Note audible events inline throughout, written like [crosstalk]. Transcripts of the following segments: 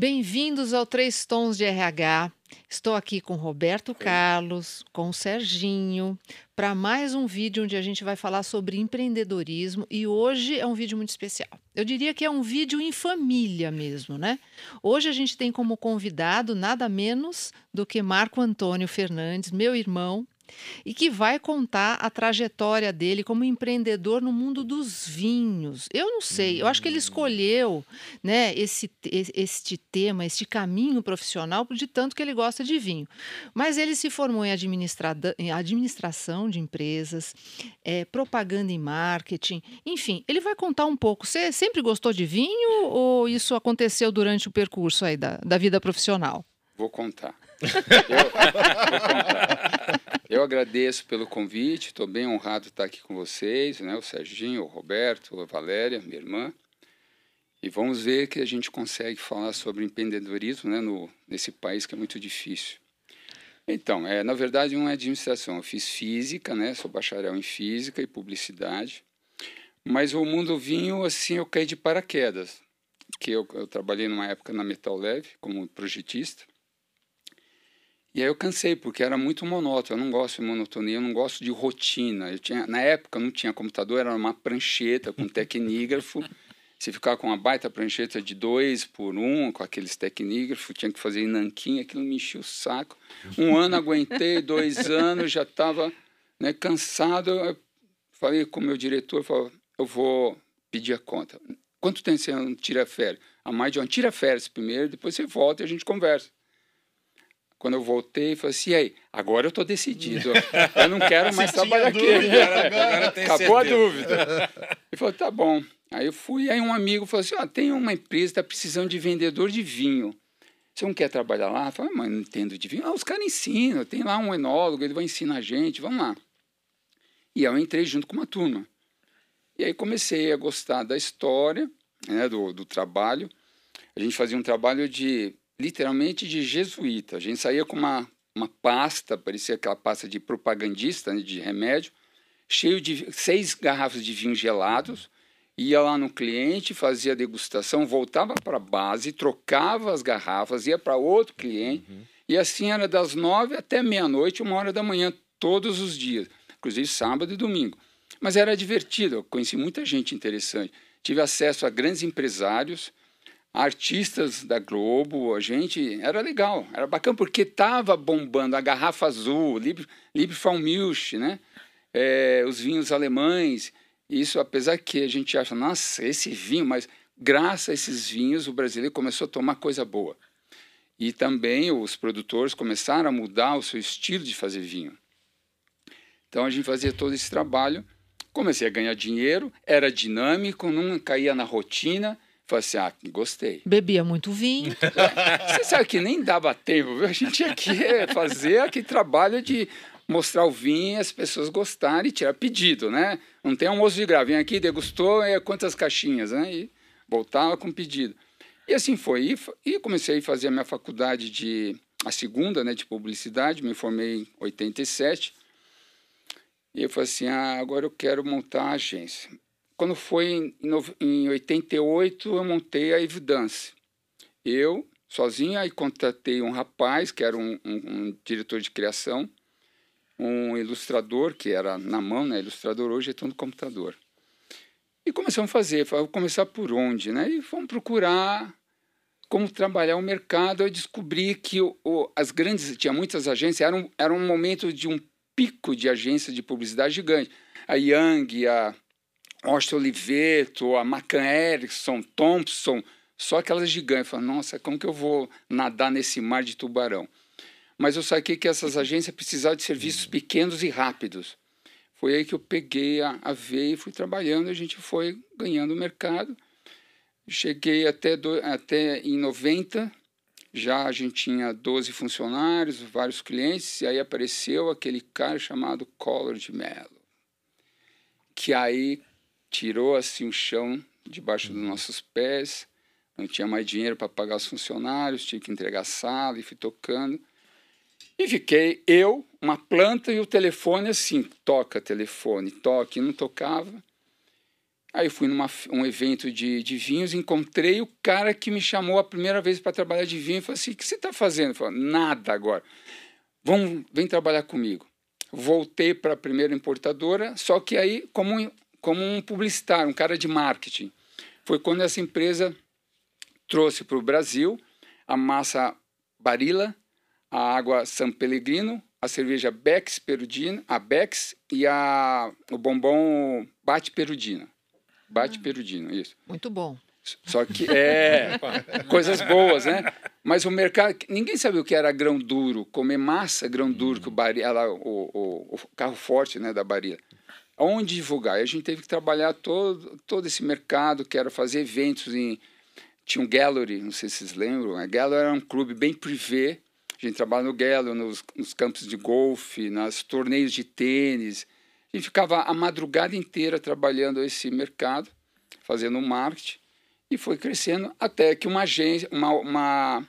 Bem-vindos ao Três Tons de RH. Estou aqui com Roberto Carlos, com o Serginho, para mais um vídeo onde a gente vai falar sobre empreendedorismo e hoje é um vídeo muito especial. Eu diria que é um vídeo em família mesmo, né? Hoje a gente tem como convidado nada menos do que Marco Antônio Fernandes, meu irmão, e que vai contar a trajetória dele como empreendedor no mundo dos vinhos. Eu não sei, eu acho que ele hum. escolheu né, esse, este tema, este caminho profissional, de tanto que ele gosta de vinho. Mas ele se formou em, em administração de empresas, é, propaganda e marketing, enfim, ele vai contar um pouco. Você sempre gostou de vinho ou isso aconteceu durante o percurso aí da, da vida profissional? Vou contar. [laughs] Eu, vou contar. Eu agradeço pelo convite, estou bem honrado de estar aqui com vocês, né? o Serginho, o Roberto, a Valéria, minha irmã. E vamos ver que a gente consegue falar sobre empreendedorismo né? no, nesse país que é muito difícil. Então, é, na verdade, uma administração. Eu fiz física, né? sou bacharel em física e publicidade. Mas o mundo vinho, assim, eu caí de paraquedas. que eu, eu trabalhei numa época na Metal Leve como projetista. E aí eu cansei, porque era muito monótono. Eu não gosto de monotonia, eu não gosto de rotina. Eu tinha, na época não tinha computador, era uma prancheta com tecnígrafo. [laughs] Se ficar com uma baita prancheta de dois por um, com aqueles tecnígrafos, tinha que fazer em nanquim, aquilo me enchia o saco. Um ano aguentei, dois anos, já estava né, cansado. Eu falei com o meu diretor, falei, eu vou pedir a conta. Quanto tempo você não tira férias? A mais de um, tira férias primeiro, depois você volta e a gente conversa. Quando eu voltei, falei assim, e aí, agora eu estou decidido. Eu não quero mais trabalhar aqui. Dúvida, agora [laughs] Acabou certeza. a dúvida. Ele falou, tá bom. Aí eu fui, aí um amigo falou assim, ah, tem uma empresa que está precisando de vendedor de vinho. Você não quer trabalhar lá? Eu falei, mas não entendo de vinho. Ah, os caras ensinam, tem lá um enólogo, ele vai ensinar a gente, vamos lá. E eu entrei junto com uma turma. E aí comecei a gostar da história, né, do, do trabalho. A gente fazia um trabalho de literalmente de jesuíta. A gente saía com uma, uma pasta, parecia aquela pasta de propagandista, né, de remédio, cheio de seis garrafas de vinho gelados, ia lá no cliente, fazia degustação, voltava para a base, trocava as garrafas, ia para outro cliente, uhum. e assim era das nove até meia-noite, uma hora da manhã, todos os dias, inclusive sábado e domingo. Mas era divertido, eu conheci muita gente interessante. Tive acesso a grandes empresários, artistas da Globo, a gente era legal, era bacana porque tava bombando a garrafa azul, Libre, Libre né? É, os vinhos alemães. Isso, apesar que a gente acha, nossa, esse vinho, mas graças a esses vinhos o brasileiro começou a tomar coisa boa. E também os produtores começaram a mudar o seu estilo de fazer vinho. Então a gente fazia todo esse trabalho, comecei a ganhar dinheiro, era dinâmico, não caía na rotina Falei assim, ah, gostei. Bebia muito vinho. [laughs] Você sabe que nem dava tempo, viu? A gente tinha que fazer aquele trabalho de mostrar o vinho, as pessoas gostarem e tirar pedido, né? Não tem almoço de grave, vem aqui, degustou, é quantas caixinhas, né? E voltava com pedido. E assim foi. E, comecei a fazer a minha faculdade de... A segunda, né, de publicidade, me formei em 87. E eu falei assim, ah, agora eu quero montar a agência. Quando foi em, em 88, eu montei a Evidence. Eu, sozinho, aí contratei um rapaz, que era um, um, um, diretor de criação, um ilustrador, que era na mão, né? Ilustrador hoje é tudo no computador. E começamos a fazer, vou começar por onde, né? E fomos procurar como trabalhar o mercado. Eu descobri que o, o, as grandes, tinha muitas agências, era um, era um momento de um pico de agências de publicidade gigante. A Young, a Austin Oliveto, a Macan Erickson, Thompson, só aquelas gigantes. Eu falei, nossa, como que eu vou nadar nesse mar de tubarão? Mas eu saquei que essas agências precisavam de serviços uhum. pequenos e rápidos. Foi aí que eu peguei a, a veia e fui trabalhando, a gente foi ganhando mercado. Cheguei até, do, até em 90, já a gente tinha 12 funcionários, vários clientes, e aí apareceu aquele cara chamado Collor de Mello, que aí tirou assim o chão debaixo dos nossos pés. Não tinha mais dinheiro para pagar os funcionários, tinha que entregar sala e fui tocando. E fiquei eu, uma planta e o telefone assim, toca telefone, toque, não tocava. Aí fui num um evento de, de vinhos, encontrei o cara que me chamou a primeira vez para trabalhar de vinho e falou assim: o que você está fazendo? Eu nada agora. Vamos, vem trabalhar comigo. Voltei para a primeira importadora, só que aí como, como um publicitário, um cara de marketing. Foi quando essa empresa trouxe para o Brasil a massa Barilla, a água San Pellegrino, a cerveja Bex Perudina, a Bex e a, o bombom Bate Perudina. Bate ah, Perudina, isso. Muito bom. Só que [laughs] é coisas boas, né? Mas o mercado, ninguém sabia o que era grão duro, comer massa grão duro, que o, Barilla, o, o, o carro forte né, da Barilla. Onde divulgar? E a gente teve que trabalhar todo, todo esse mercado, que era fazer eventos em. Tinha um gallery, não sei se vocês lembram. A gallery era um clube bem privê. A gente trabalhava no gallery, nos, nos campos de golfe, nos torneios de tênis. A gente ficava a madrugada inteira trabalhando esse mercado, fazendo marketing, e foi crescendo até que uma agência, uma, uma,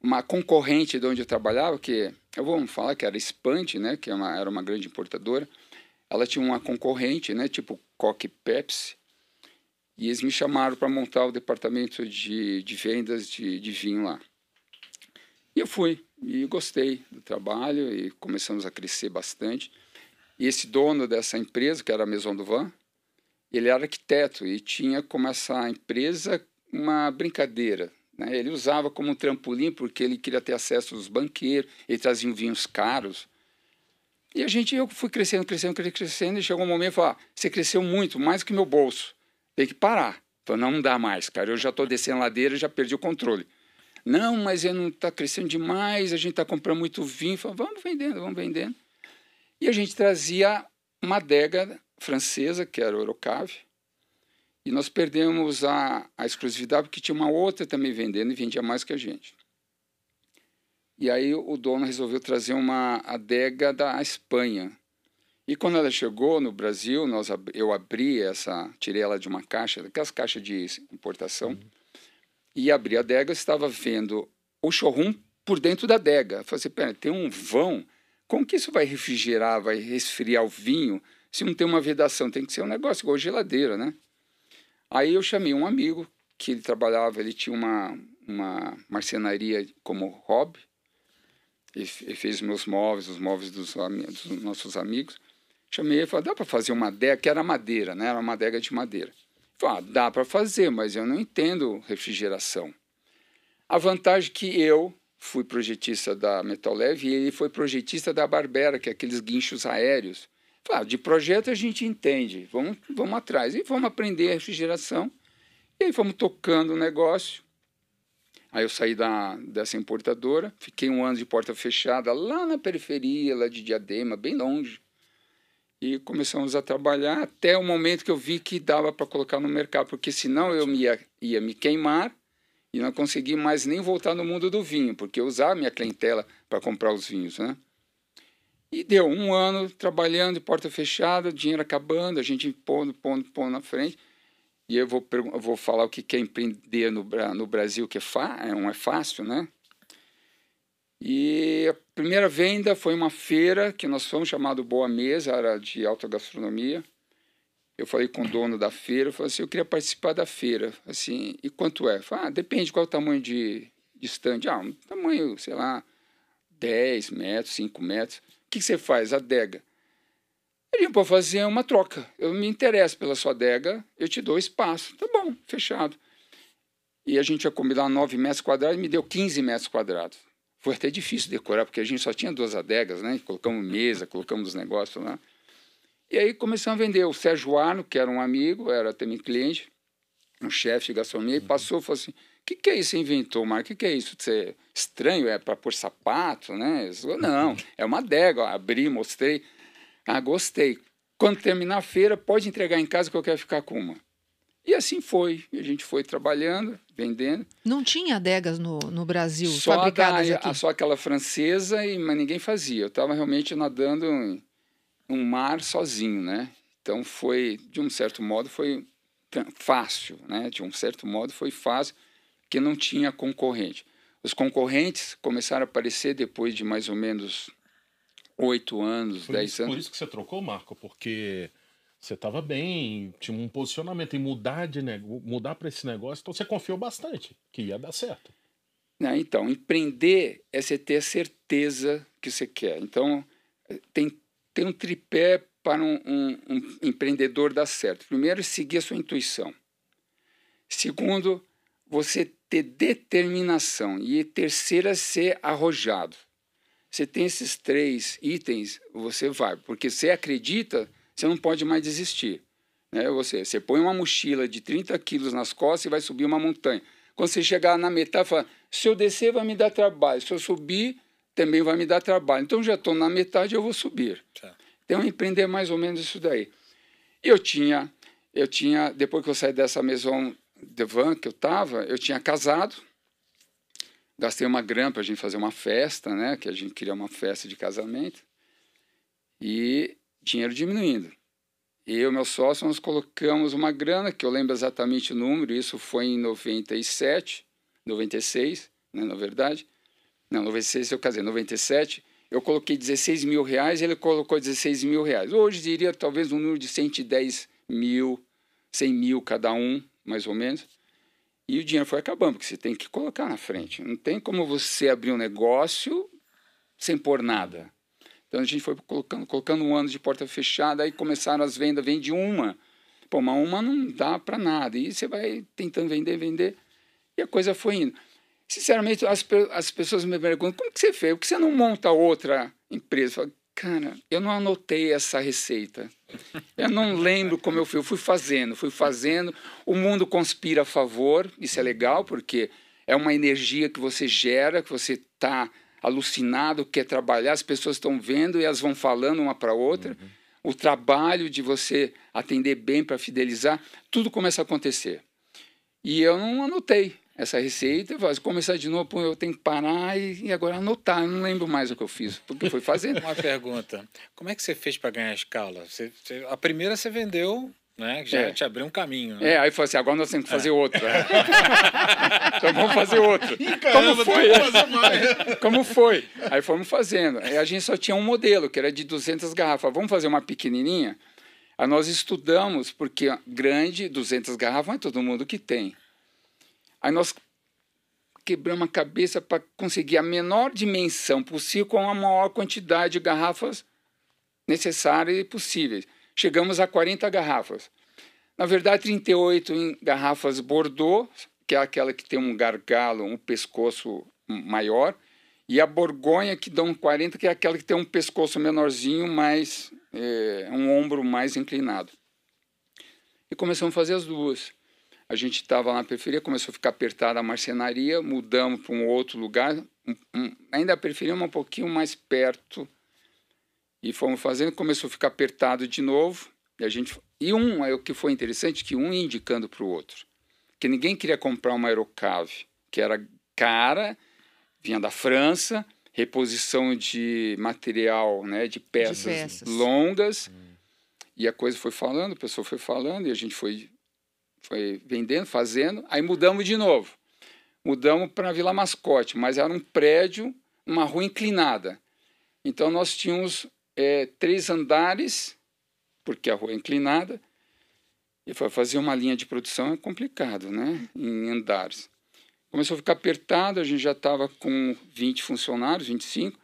uma concorrente de onde eu trabalhava, que eu vou falar que era Spant, né, que era é uma, era uma grande importadora, ela tinha uma concorrente, né, tipo Coque Pepsi, e eles me chamaram para montar o departamento de, de vendas de, de vinho lá. E eu fui, e gostei do trabalho, e começamos a crescer bastante. E esse dono dessa empresa, que era a Maison do Van, ele era arquiteto e tinha como essa empresa uma brincadeira. Né? Ele usava como um trampolim porque ele queria ter acesso aos banqueiros, ele trazia vinhos caros. E a gente, eu fui crescendo, crescendo, crescendo, e chegou um momento e falou: ah, você cresceu muito, mais que meu bolso. Tem que parar. Falei, não, dá mais, cara. Eu já estou descendo a ladeira, já perdi o controle. Não, mas ele não está crescendo demais, a gente está comprando muito vinho. Falei, vamos vendendo, vamos vendendo. E a gente trazia uma adega francesa, que era o Eurocave, e nós perdemos a, a exclusividade porque tinha uma outra também vendendo e vendia mais que a gente. E aí o dono resolveu trazer uma adega da Espanha. E quando ela chegou no Brasil, nós, eu abri essa, tirei ela de uma caixa, daquelas caixas de importação, uhum. e abri a adega, estava vendo o showroom por dentro da adega. Eu falei assim, pera, tem um vão, como que isso vai refrigerar, vai resfriar o vinho, se não tem uma vedação? Tem que ser um negócio igual geladeira, né? Aí eu chamei um amigo, que ele trabalhava, ele tinha uma, uma marcenaria como hobby, ele fez meus móveis, os móveis dos, dos nossos amigos. Chamei ele e falei, dá para fazer uma adega, que era madeira, né? Era uma adega de madeira. Falou, ah, dá para fazer, mas eu não entendo refrigeração. A vantagem é que eu fui projetista da Metal Leve e ele foi projetista da Barbera, que é aqueles guinchos aéreos. Falei, ah, de projeto a gente entende, vamos, vamos atrás. E vamos aprender a refrigeração. E aí fomos tocando o negócio. Aí eu saí da, dessa importadora, fiquei um ano de porta fechada lá na periferia, lá de Diadema, bem longe. E começamos a trabalhar até o momento que eu vi que dava para colocar no mercado, porque senão eu ia, ia me queimar e não consegui mais nem voltar no mundo do vinho, porque eu usava minha clientela para comprar os vinhos, né? E deu um ano trabalhando de porta fechada, dinheiro acabando, a gente pondo, pondo, pondo na frente. E eu vou, eu vou falar o que é empreender no, no Brasil, que é, é, não é fácil, né? E a primeira venda foi uma feira que nós fomos chamado Boa Mesa, era de alta gastronomia. Eu falei com o dono da feira, eu falei assim, eu queria participar da feira, assim, e quanto é? Falei, ah, depende qual é o tamanho de, de stand. Ah, um tamanho, sei lá, 10 metros, 5 metros. O que, que você faz? Adega. Ele pode fazer uma troca. Eu me interesso pela sua adega, eu te dou espaço. Tá bom, fechado. E a gente ia combinar 9 metros quadrados me deu 15 metros quadrados. Foi até difícil decorar, porque a gente só tinha duas adegas, né? Colocamos mesa, colocamos os negócios lá. E aí começamos a vender. O Sérgio Arno, que era um amigo, era também cliente, um chefe de gastronomia, e passou e falou assim: o que, que é isso você inventou, Marco? O que, que é isso? Você, estranho? É para pôr sapato, né? Falei, Não, [laughs] é uma adega. Abri, mostrei. Ah, gostei. Quando terminar a feira, pode entregar em casa que eu quero ficar com uma. E assim foi. A gente foi trabalhando, vendendo. Não tinha adegas no, no Brasil só fabricadas da, aqui? Só aquela francesa, e, mas ninguém fazia. Eu estava realmente nadando um mar sozinho, né? Então foi, de um certo modo, foi fácil, né? De um certo modo foi fácil, porque não tinha concorrente. Os concorrentes começaram a aparecer depois de mais ou menos oito anos, dez anos. Por isso que você trocou, Marco, porque você estava bem, tinha um posicionamento em mudar de mudar para esse negócio, então você confiou bastante que ia dar certo. Não, então, empreender é você ter a certeza que você quer. Então, tem, tem um tripé para um, um, um empreendedor dar certo. Primeiro, seguir a sua intuição. Segundo, você ter determinação. E terceira, ser arrojado. Você tem esses três itens, você vai. Porque você acredita, você não pode mais desistir. Né? Você, você põe uma mochila de 30 quilos nas costas e vai subir uma montanha. Quando você chegar na metade, fala, se eu descer vai me dar trabalho, se eu subir também vai me dar trabalho. Então já estou na metade, eu vou subir. Tá. Então empreender mais ou menos isso daí. Eu tinha, eu tinha, depois que eu saí dessa maison de van que eu estava, eu tinha casado, gastei uma grana para a gente fazer uma festa, né? Que a gente queria uma festa de casamento. E dinheiro diminuindo. Eu e meu sócio, nós colocamos uma grana, que eu lembro exatamente o número, isso foi em 97, 96, né, na verdade. Não, 96 eu casei, 97. Eu coloquei 16 mil reais, ele colocou 16 mil reais. Hoje diria talvez um número de 110 mil, 100 mil cada um, mais ou menos. E o dinheiro foi acabando, porque você tem que colocar na frente. Não tem como você abrir um negócio sem pôr nada. Então a gente foi colocando, colocando um ano de porta fechada, aí começaram as vendas, vende uma. Pô, mas uma não dá para nada. E você vai tentando vender, vender, e a coisa foi indo. Sinceramente, as, as pessoas me perguntam, como que você fez? Por que você não monta outra empresa? Eu falo, cara, eu não anotei essa receita. Eu não lembro como eu fui. Eu fui fazendo, fui fazendo. O mundo conspira a favor, isso é legal, porque é uma energia que você gera, que você está alucinado, quer trabalhar, as pessoas estão vendo e elas vão falando uma para outra. Uhum. O trabalho de você atender bem para fidelizar, tudo começa a acontecer. E eu não anotei essa receita, eu vou começar de novo, eu tenho que parar e, e, agora anotar. Eu não lembro mais o que eu fiz, porque foi fazendo. [laughs] Uma pergunta: como é que você fez para ganhar escala? Você, você, a primeira você vendeu né? Já é. te abriu um caminho. Né? É, aí falou assim, agora nós temos que fazer é. outro. [laughs] É. [laughs] então vamos fazer outro. Ih, caramba, Como foi? Como foi? Aí fomos fazendo. Aí a gente só tinha um modelo, que era de 200 garrafas. Vamos fazer uma pequenininha? Aí nós estudamos, porque grande, 200 garrafas, não é todo mundo que tem. Aí nós quebramos a cabeça para conseguir a menor dimensão possível com a maior quantidade de garrafas necessárias e possíveis chegamos a 40 garrafas. Na verdade, 38 em garrafas Bordeaux, que é aquela que tem um gargalo, um pescoço maior, e a Borgonha, que dão 40, que é aquela que tem um pescoço menorzinho, mas é, um ombro mais inclinado. E começamos a fazer as duas. A gente estava na periferia, começou a ficar apertada a marcenaria, mudamos para um outro lugar, um, um, ainda a periferia um pouquinho mais perto e fomos fazendo, começou a ficar apertado de novo. E a gente e um é o que foi interessante que um ia indicando para o outro, que ninguém queria comprar uma aerocave, que era cara, vinha da França, reposição de material, né, de peças, de peças. longas. Hum. E a coisa foi falando, a pessoa foi falando e a gente foi foi vendendo, fazendo. Aí mudamos de novo. Mudamos para Vila Mascote, mas era um prédio, uma rua inclinada. Então nós tínhamos é, três andares, porque a rua é inclinada, e foi fazer uma linha de produção é complicado, né? Em andares. Começou a ficar apertado, a gente já estava com 20 funcionários, 25.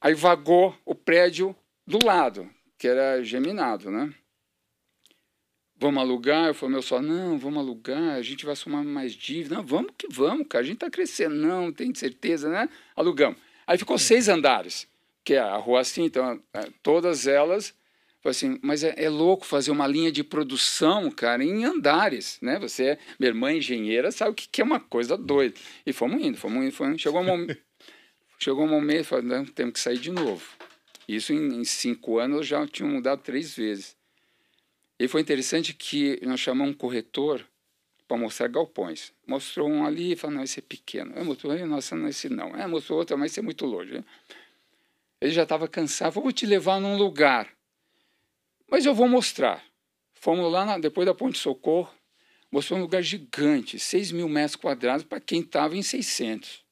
Aí vagou o prédio do lado, que era geminado, né? Vamos alugar? Eu falei, meu só, não, vamos alugar, a gente vai somar mais dívida. Não, vamos que vamos, cara, a gente está crescendo, não, tem certeza, né? Alugamos. Aí ficou seis andares que é a rua assim, então é, todas elas assim, mas é, é, louco fazer uma linha de produção, cara, em andares, né? Você, é, minha irmã engenheira, sabe o que, que é uma coisa doida. E fomos indo, fomos indo, fomos indo. Chegou um momento, [laughs] chegou um momento, falei, não, temos que sair de novo. Isso em, em cinco anos já tinha mudado três vezes. E foi interessante que nós chamamos um corretor para mostrar galpões. Mostrou um ali e falou, não, esse é pequeno. É, mostrou, nossa, não, esse não. É, mostrou outro, mas esse é muito longe. Né? Ele já estava cansado. Vou te levar num lugar. Mas eu vou mostrar. Fomos lá, na, depois da Ponte Socorro, mostrou um lugar gigante, 6 mil metros quadrados para quem estava em 600.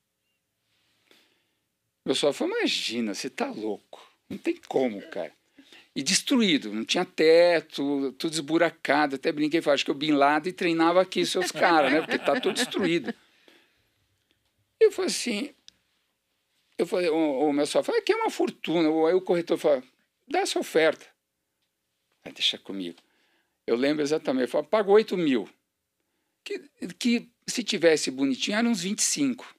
O pessoal falou, imagina, você está louco. Não tem como, cara. E destruído, não tinha teto, tudo esburacado. Até brinquei, falei, acho que o Bin Laden treinava aqui seus caras, né? Porque tá tudo destruído. Eu falei assim, eu falei, o, o meu sócio falou, aqui é uma fortuna. Aí o corretor falou, dá essa oferta. Vai deixar comigo. Eu lembro exatamente, eu falei, pagou 8 mil. Que, que se tivesse bonitinho, eram uns 25.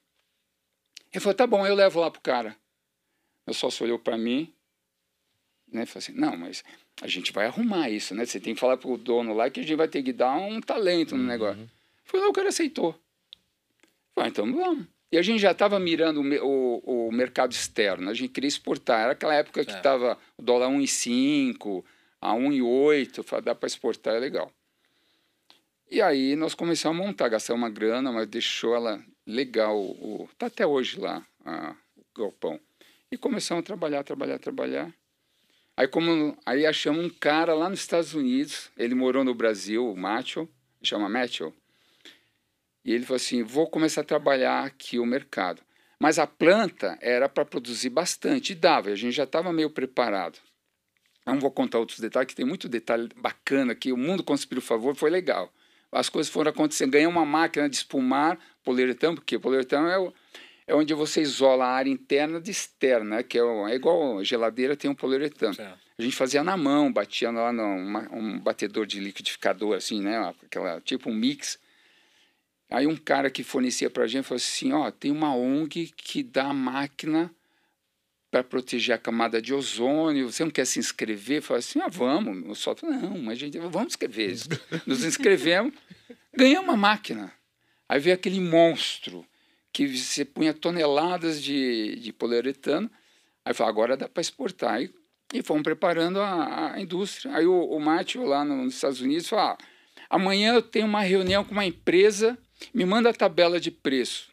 Ele falou, tá bom, eu levo lá pro cara. Meu sócio olhou para mim, né? Falei assim, não, mas a gente vai arrumar isso, né? Você tem que falar pro dono lá que a gente vai ter que dar um talento no uhum. negócio. Falei, não, o cara aceitou. Falei, então vamos. E a gente já estava mirando o, o, o, mercado externo, a gente queria exportar. Era aquela época que estava o dólar 1,5, a 1,8, falei, dá para exportar, é legal. E aí nós começamos a montar, gastar uma grana, mas deixou ela legal. O, tá até hoje lá, a, o galpão. E começamos a trabalhar, trabalhar, trabalhar. Aí, como, aí achamos um cara lá nos Estados Unidos, ele morou no Brasil, o Matthew, chama Matthew, e ele falou assim, vou começar a trabalhar aqui o mercado. Mas a planta era para produzir bastante, e dava, a gente já estava meio preparado. Não vou contar outros detalhes, que tem muito detalhe bacana aqui. O mundo conspira o favor, foi legal. As coisas foram acontecendo. Ganhei uma máquina de espumar poliuretano, porque poliuretano é o, é onde você isola a área interna de externa, que é, é igual geladeira, tem um poliuretano. Certo. A gente fazia na mão, batia lá num um batedor de liquidificador, assim, né? Aquela, tipo um mix. Aí um cara que fornecia para a gente falou assim, ó, tem uma ONG que dá máquina para proteger a camada de ozônio, você não quer se inscrever? Falei assim, ah, vamos. O só não, mas a gente, vamos escrever. Nos inscrevemos, [laughs] ganhamos uma máquina. Aí veio aquele monstro que você punha toneladas de, de poliuretano. Aí falou, agora dá para exportar. E, e fomos preparando a, a indústria. Aí o, o Mátio, lá nos Estados Unidos, falou, ah, amanhã eu tenho uma reunião com uma empresa, me manda a tabela de preço.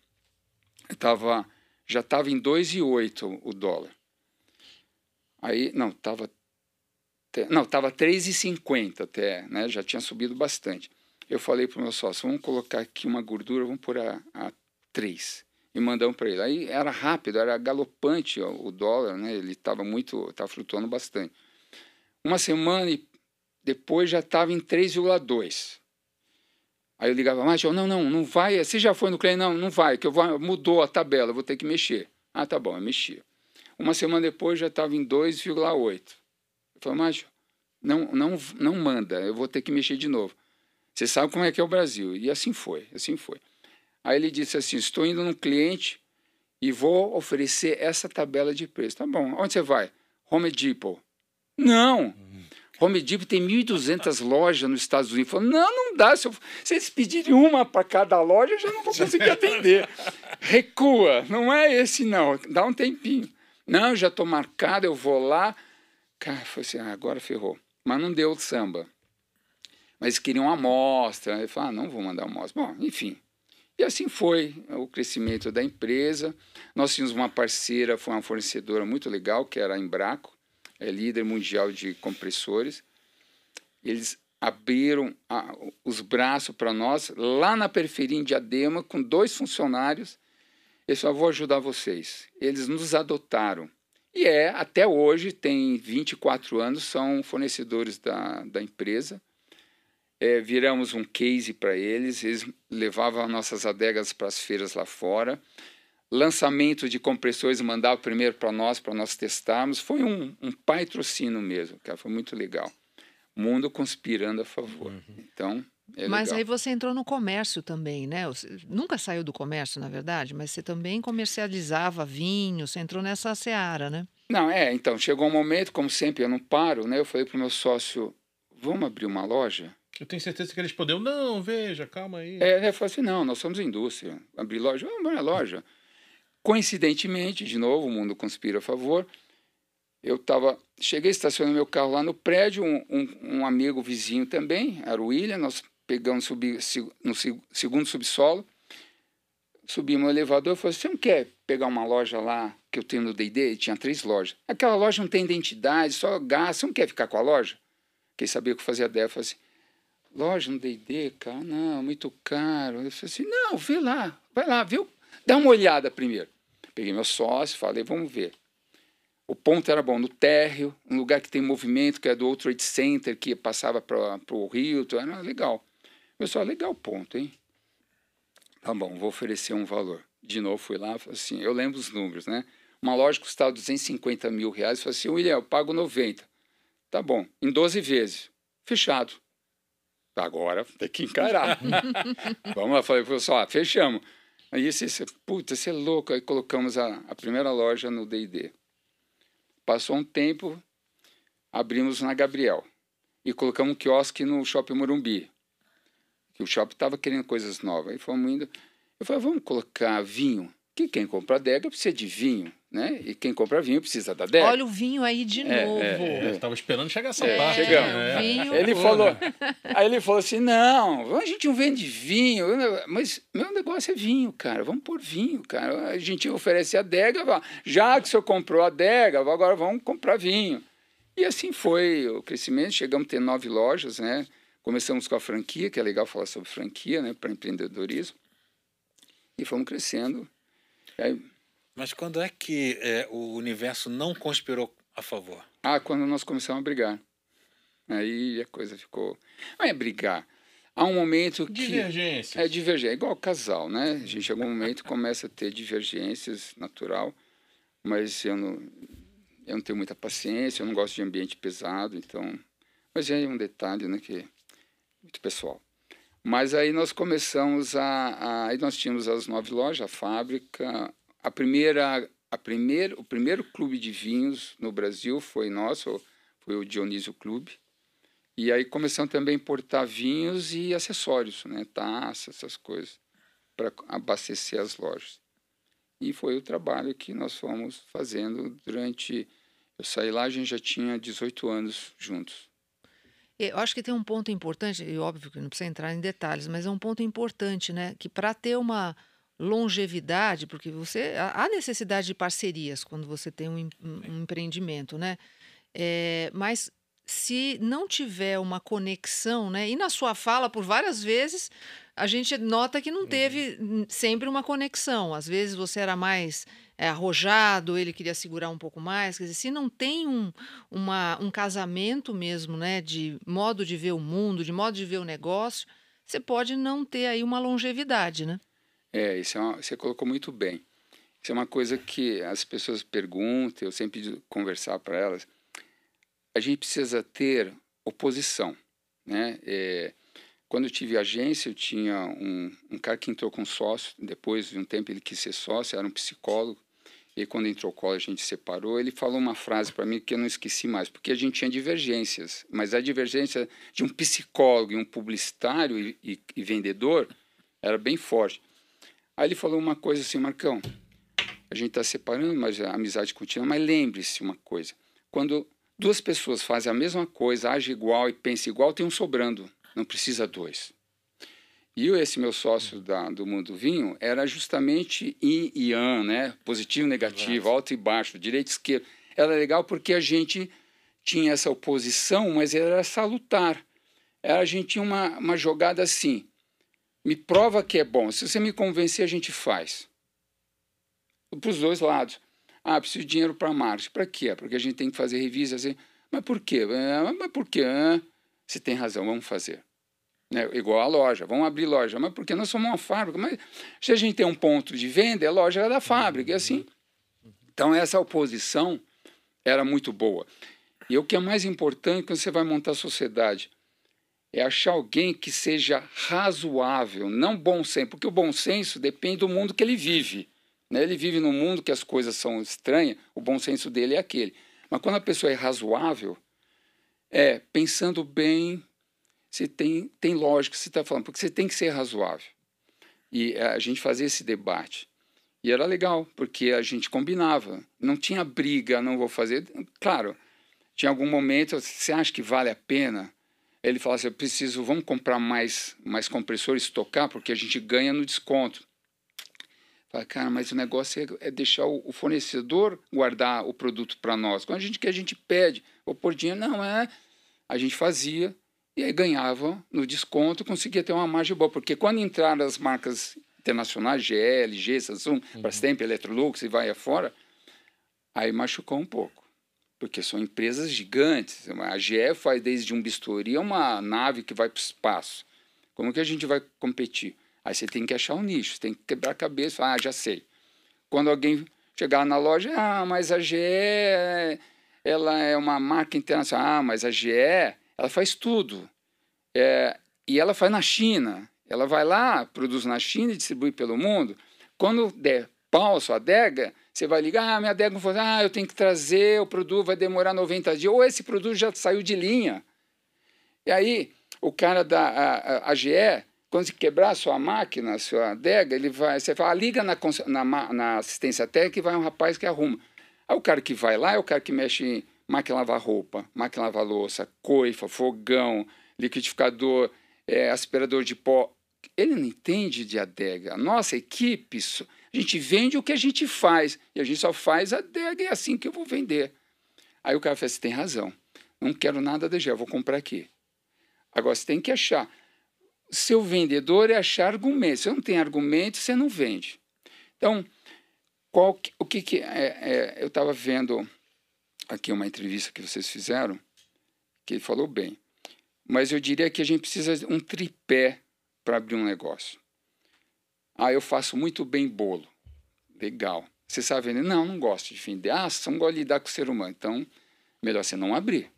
Eu tava, já estava em 2,8 o dólar. Aí, não, estava não, estava 3,50 até, né? Já tinha subido bastante. Eu falei para o meu sócio, vamos colocar aqui uma gordura, vamos pôr a, a três. E mandamos para ele. Aí era rápido, era galopante ó, o dólar, né? Ele estava muito, estava flutuando bastante. Uma semana e depois já estava em 3,2. Aí eu ligava, mas não, não, não vai. Você já foi no cliente? Não, não vai, que eu vou, mudou a tabela, vou ter que mexer. Ah, tá bom, eu mexia. Uma semana depois já estava em 2,8. Eu falei, mas não, não, não manda, eu vou ter que mexer de novo. Você sabe como é que é o Brasil. E assim foi, assim foi. Aí ele disse assim: estou indo num cliente e vou oferecer essa tabela de preço. Tá bom, onde você vai? Home Depot. Não! Home Depot tem 1.200 lojas nos Estados Unidos. Falou, não, não dá. Se, eu, se eles pedirem uma para cada loja, eu já não vou conseguir [laughs] atender. Recua. Não é esse, não. Dá um tempinho. Não, já estou marcado, eu vou lá. Cara, foi assim, ah, agora ferrou. Mas não deu samba. Mas queriam amostra. Ele falou, ah, não vou mandar amostra. Bom, enfim, e assim foi o crescimento da empresa. Nós tínhamos uma parceira, foi uma fornecedora muito legal, que era a Embraco, é líder mundial de compressores. Eles abriram a, os braços para nós lá na periferia em Diadema, com dois funcionários. Eles falaram, vou ajudar vocês. Eles nos adotaram. E é, até hoje, tem 24 anos, são fornecedores da, da empresa é, viramos um case para eles, eles levavam nossas adegas para as feiras lá fora. Lançamento de compressores mandava primeiro para nós, para nós testarmos. Foi um, um patrocínio mesmo, cara, foi muito legal. Mundo conspirando a favor. Uhum. Então, é mas legal. aí você entrou no comércio também, né? Você nunca saiu do comércio, na verdade, mas você também comercializava vinho, você entrou nessa seara, né? Não, é, então, chegou um momento, como sempre, eu não paro, né? Eu falei para o meu sócio, vamos abrir uma loja? Eu tenho certeza que eles poderiam. Não, veja, calma aí. É, eu falei assim: não, nós somos indústria. Abrir loja, vamos abrir loja. Coincidentemente, de novo, o mundo conspira a favor. Eu tava, cheguei, estacionei meu carro lá no prédio, um, um, um amigo vizinho também, era o William, nós pegamos subi, no segundo subsolo, subimos no elevador, eu falei, você não quer pegar uma loja lá que eu tenho no D&D? Tinha três lojas. Aquela loja não tem identidade, só gasta, você não quer ficar com a loja? Quem sabia o que fazia dela, eu falei assim, loja no D&D, cara, não, muito caro. Eu falei assim, não, vê lá, vai lá, viu? Dá uma olhada primeiro. Peguei meu sócio, falei, vamos ver. O ponto era bom, no térreo, um lugar que tem movimento, que é do World Trade Center, que passava para o Rio, era legal. Pessoal, legal o ponto, hein? Tá bom, vou oferecer um valor. De novo, fui lá, assim, eu lembro os números, né? Uma loja custava 250 mil reais, falei assim, William, eu pago 90. Tá bom, em 12 vezes. Fechado. Agora tem que encarar. [laughs] Vamos lá, falei, pessoal, fechamos. Aí esse, esse puta, você é louco. Aí colocamos a, a primeira loja no D&D. Passou um tempo, abrimos na Gabriel. E colocamos um quiosque no Shopping Morumbi. Que o shopping estava querendo coisas novas. Aí fomos indo. Eu falei, vamos colocar vinho. Que quem compra adega precisa de vinho né? E quem compra vinho precisa da adega. Olha o vinho aí de é, novo. É, é. Estava esperando chegar essa é, parte. Chegamos. É. Vinho, ele falou, aí ele falou assim, não, a gente não vende vinho, mas meu negócio é vinho, cara, vamos pôr vinho, cara. A gente oferece adega, já que o senhor comprou a adega, agora vamos comprar vinho. E assim foi o crescimento, chegamos a ter nove lojas, né? Começamos com a franquia, que é legal falar sobre franquia, né, para empreendedorismo. E fomos crescendo. Aí, mas quando é que é, o universo não conspirou a favor? Ah, quando nós começamos a brigar. Aí a coisa ficou. Não é brigar. Há um momento que. Divergência. É divergência. É igual igual casal, né? A gente, em algum momento, começa a ter divergências natural, mas eu não, eu não tenho muita paciência, eu não gosto de ambiente pesado, então. Mas é um detalhe, né? Que é muito pessoal. Mas aí nós começamos a, a. Nós tínhamos as nove lojas, a fábrica, a primeira, a primeira, o primeiro clube de vinhos no Brasil foi nosso, foi o Dionísio Clube. E aí começamos também a importar vinhos e acessórios, né, taças, essas coisas, para abastecer as lojas. E foi o trabalho que nós fomos fazendo durante. Eu saí lá, a gente já tinha 18 anos juntos. Eu acho que tem um ponto importante, e óbvio que não precisa entrar em detalhes, mas é um ponto importante, né? Que para ter uma, longevidade, porque você há necessidade de parcerias quando você tem um, um empreendimento, né? É, mas se não tiver uma conexão, né? E na sua fala, por várias vezes, a gente nota que não teve uhum. sempre uma conexão. Às vezes você era mais é, arrojado, ele queria segurar um pouco mais. Quer dizer, se não tem um, uma, um casamento mesmo, né? De modo de ver o mundo, de modo de ver o negócio, você pode não ter aí uma longevidade, né? É, isso é uma, você colocou muito bem. Isso é uma coisa que as pessoas perguntam, eu sempre conversar para elas. A gente precisa ter oposição, né? É, quando eu tive agência, eu tinha um, um cara que entrou com sócio, depois de um tempo ele quis ser sócio, era um psicólogo, e quando entrou o colo a gente separou, ele falou uma frase para mim que eu não esqueci mais, porque a gente tinha divergências, mas a divergência de um psicólogo e um publicitário e, e, e vendedor era bem forte. Aí ele falou uma coisa assim, Marcão, a gente está separando, mas a amizade continua, mas lembre-se uma coisa, quando duas pessoas fazem a mesma coisa, agem igual e pensam igual, tem um sobrando, não precisa dois. E esse meu sócio da, do Mundo Vinho era justamente yin e yang, né? Positivo, negativo, alto e baixo, direito e esquerdo. Era legal porque a gente tinha essa oposição, mas era salutar. Era, a gente tinha uma, uma jogada assim. Me prova que é bom. Se você me convencer, a gente faz. Para os dois lados. Ah, preciso de dinheiro para marketing. Para quê? Porque a gente tem que fazer revistas. Assim. Mas por quê? Ah, mas por quê? Você tem razão, vamos fazer. Né? Igual a loja, vamos abrir loja. Mas porque nós somos uma fábrica. Mas se a gente tem um ponto de venda, a loja é da fábrica. E assim. Então, essa oposição era muito boa. E o que é mais importante quando você vai montar a sociedade é achar alguém que seja razoável, não bom senso, porque o bom senso depende do mundo que ele vive. Né? Ele vive num mundo que as coisas são estranhas, o bom senso dele é aquele. Mas quando a pessoa é razoável, é pensando bem, você tem, tem lógica, você está falando, porque você tem que ser razoável. E a gente fazia esse debate. E era legal, porque a gente combinava. Não tinha briga, não vou fazer. Claro, tinha algum momento, você acha que vale a pena? Ele fala assim: eu preciso, vamos comprar mais, mais compressores, estocar, porque a gente ganha no desconto. Fala, cara, mas o negócio é, é deixar o, o, fornecedor guardar o produto para nós. Quando a gente que a gente pede, ou por dinheiro, não é. A gente fazia e aí ganhava no desconto, conseguia ter uma margem boa, porque quando entraram as marcas internacionais, GE, LG, Samsung, uhum. Brastemp, Electrolux e vai afora, aí machucou um pouco. porque são empresas gigantes. A GE faz desde um bisturi a uma nave que vai para o espaço. Como que a gente vai competir? Aí você tem que achar um nicho, tem que quebrar a cabeça, falar, ah, já sei. Quando alguém chegar na loja, ah, mas a GE ela é uma marca internacional, ah, mas a GE ela faz tudo. É, e ela faz na China. Ela vai lá, produz na China e distribui pelo mundo. Quando der pau a sua adega, você vai ligar, ah, minha adega não foi, ah, eu tenho que trazer, o produto vai demorar 90 dias, ou esse produto já saiu de linha. E aí, o cara da a, a GE, quando quebrar a sua máquina, a sua adega, ele vai, você fala, ah, liga na, na, na assistência técnica e vai um rapaz que arruma. Aí o cara que vai lá é o cara que mexe máquina lavar roupa, máquina lavar louça, coifa, fogão, liquidificador, é, aspirador de pó. Ele não entende de adega. A nossa equipe, a gente vende o que a gente faz. E a gente só faz adega e é assim que eu vou vender. Aí o cara fala, você tem razão. Não quero nada da GE, vou comprar aqui. Agora, você tem que achar. Seu vendedor é achar argumentos. Se você não tem argumentos, você não vende. Então, qual, o que, que é, é eu estava vendo aqui uma entrevista que vocês fizeram, que ele falou bem. Mas eu diria que a gente precisa de um tripé para abrir um negócio. Ah, eu faço muito bem bolo. Legal. Você sabe vender? Não, não gosto de vender. Ah, não gosta de lidar com o ser humano. Então, melhor você não abrir.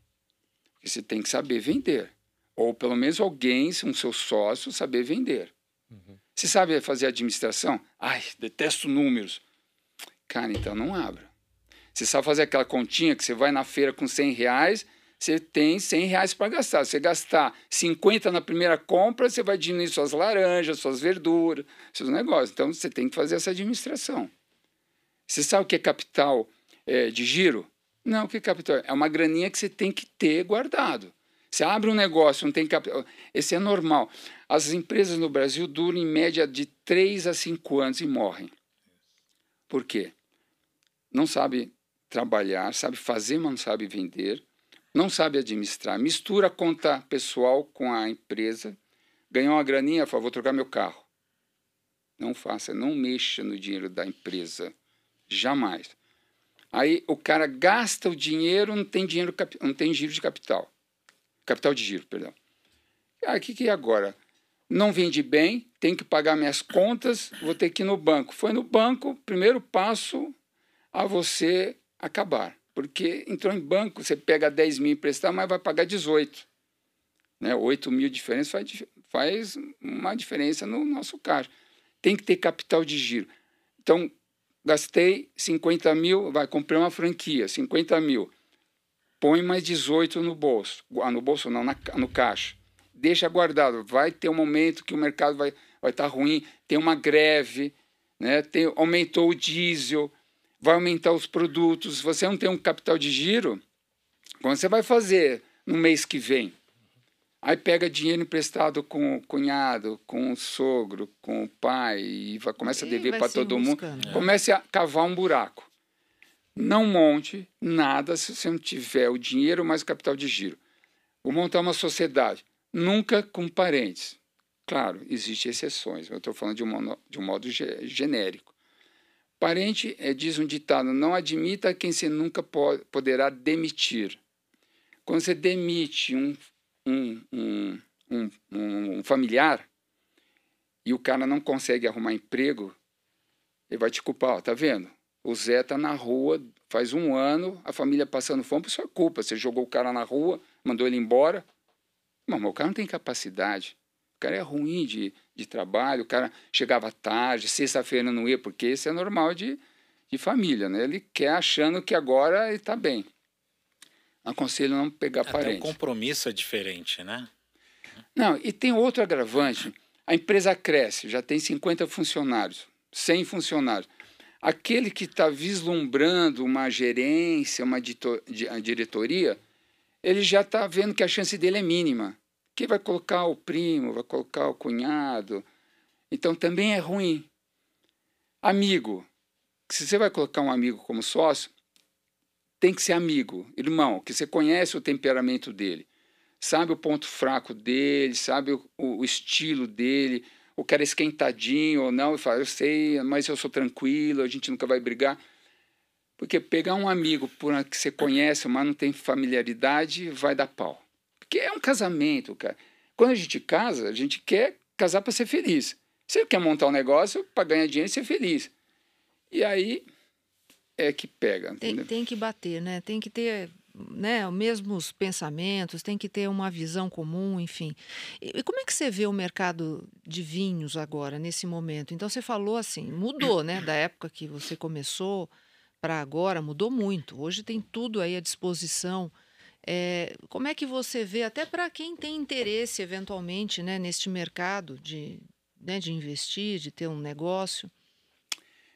Porque você tem que saber vender. Ou pelo menos alguém, um seu sócio, saber vender. Uhum. Você sabe fazer administração? Ai, detesto números. Cara, então não abra. Você sabe fazer aquela continha que você vai na feira com 100 reais, você tem 100 reais para gastar. Você gastar 50 na primeira compra, você vai diminuir suas laranjas, suas verduras, seus negócios. Então, você tem que fazer essa administração. Você sabe o que é capital é, de giro? Não, o que é capital? É uma graninha que você tem que ter guardado. Você abre um negócio, não tem capital. Esse é normal. As empresas no Brasil duram em média de 3 a 5 anos e morrem. Por quê? Não sabe trabalhar, sabe fazer, mas não sabe vender, não sabe administrar, mistura a conta pessoal com a empresa, ganhou uma graninha, fala, vou trocar meu carro. Não faça, não mexa no dinheiro da empresa, jamais. Aí o cara gasta o dinheiro, não tem dinheiro, não tem giro de capital. Capital de giro, perdão. Ah, o que, que é agora? Não vende bem, tem que pagar minhas contas, vou ter que ir no banco. Foi no banco, primeiro passo a você acabar. Porque entrou em banco, você pega 10 mil emprestado, mas vai pagar 18. Né? 8 mil diferença faz, faz uma diferença no nosso caixa. Tem que ter capital de giro. Então, gastei 50 mil, vai, comprei uma franquia, 50 mil. Põe mais 18 no bolso. Ah, no bolso não, na, no caixa. Deixa guardado. Vai ter um momento que o mercado vai estar vai tá ruim, tem uma greve, né? tem, aumentou o diesel, vai aumentar os produtos. Se você não tem um capital de giro, como você vai fazer no mês que vem? Aí pega dinheiro emprestado com o cunhado, com o sogro, com o pai, e vai, começa a dever para todo mundo. É. Comece a cavar um buraco. Não monte nada se você não tiver o dinheiro mais o capital de giro. Vou montar uma sociedade. Nunca com parentes. Claro, existem exceções, eu estou falando de um, de um modo genérico. Parente, é, diz um ditado, não admita quem você nunca poderá demitir. Quando você demite um, um, um, um, familiar e o cara não consegue arrumar emprego, ele vai te culpar, ó, tá vendo? O Zé tá na rua faz um ano, a família passando fome por sua culpa. Você jogou o cara na rua, mandou ele embora. Mas o cara não tem capacidade cara é ruim de, de trabalho, o cara chegava tarde, sexta-feira não ia, porque isso é normal de, de família, né? Ele quer achando que agora ele está bem. Aconselho não pegar Até parente. o compromisso é diferente, né? Não, e tem outro agravante. A empresa cresce, já tem 50 funcionários, 100 funcionários. Aquele que está vislumbrando uma gerência, uma diretoria, ele já está vendo que a chance dele é mínima que vai colocar o primo, vai colocar o cunhado. Então também é ruim. Amigo. Se você vai colocar um amigo como sócio, tem que ser amigo, irmão, que você conhece o temperamento dele, sabe o ponto fraco dele, sabe o, o estilo dele, o cara é esquentadinho ou não, e fala, eu sei, mas eu sou tranquilo, a gente nunca vai brigar. Porque pegar um amigo por que você conhece, mas não tem familiaridade, vai dar pau. Porque é um casamento, cara. Quando a gente casa, a gente quer casar para ser feliz. Você quer montar um negócio para ganhar dinheiro e ser feliz. E aí é que pega. Tem, tem que bater, né? Tem que ter né, os mesmos pensamentos, tem que ter uma visão comum, enfim. E, e, como é que você vê o mercado de vinhos agora, nesse momento? Então, você falou assim, mudou, né, da época que você começou para agora, mudou muito. Hoje tem tudo aí à disposição. É, como é que você vê, até para quem tem interesse, eventualmente, né, neste mercado de, né, de investir, de ter um negócio?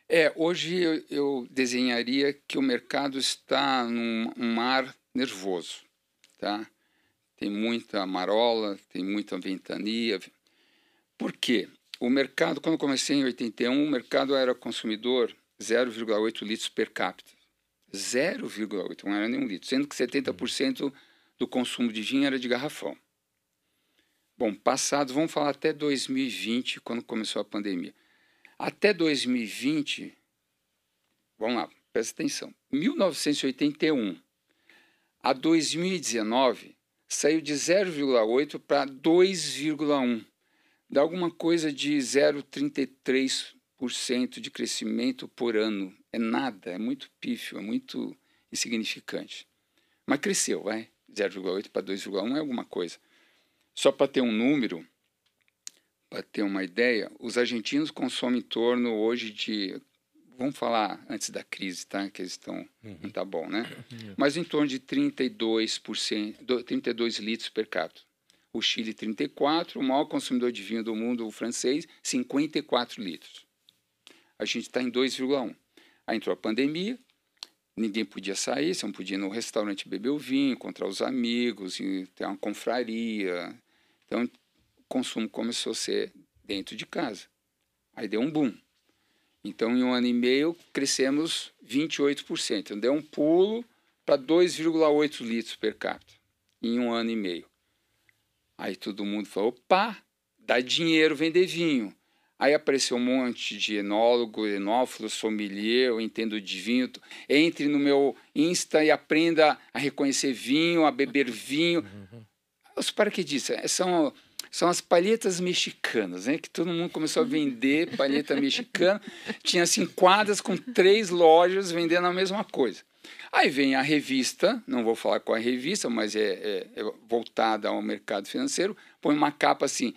É, hoje eu, eu desenharia que o mercado está num um mar nervoso, tá? Tem muita marola, tem muita ventania. Por quê? O mercado, quando comecei em 81, o mercado era consumidor 0,8 litros per capita. 0,8, não era nenhum litro, sendo que 70% do consumo de vinho era de garrafão. Bom, passado, vamos falar até 2020, quando começou a pandemia. Até 2020, vamos lá, presta atenção. 1981 a 2019 saiu de 0,8 para 2,1. Dá alguma coisa de 0,33% de crescimento por ano. É nada, é muito pífio, é muito insignificante. Mas cresceu, vai. 0,8 para 2,1 é alguma coisa. Só para ter um número, para ter uma ideia, os argentinos consomem em torno hoje de, vamos falar antes da crise, tá? Que eles estão, uhum. não tá bom, né? Uhum. Mas em torno de 32%, 32 litros per capita. O Chile 34, o maior consumidor de vinho do mundo, o francês, 54 litros. A gente está em 2,1. Aí entrou a pandemia, ninguém podia sair, você não podia ir no restaurante beber o vinho, encontrar os amigos, ter uma confraria. Então, consumo começou a ser dentro de casa. Aí deu um boom. Então, em um ano e meio, crescemos 28%. Então, deu um pulo para 2,8 litros per capita em um ano e meio. Aí todo mundo falou: opa, dá dinheiro vender vinho. Aí apareceu um monte de enólogo, enófilo, sommelier, eu entendo de vinho. Entre no meu Insta e aprenda a reconhecer vinho, a beber vinho. Uhum. Os paraquedistas são são as palhetas mexicanas, né? Que todo mundo começou a vender palheta mexicana. Tinha assim quadras com três lojas vendendo a mesma coisa. Aí vem a revista, não vou falar qual é a revista, mas é, é, é voltada ao mercado financeiro, põe uma capa assim: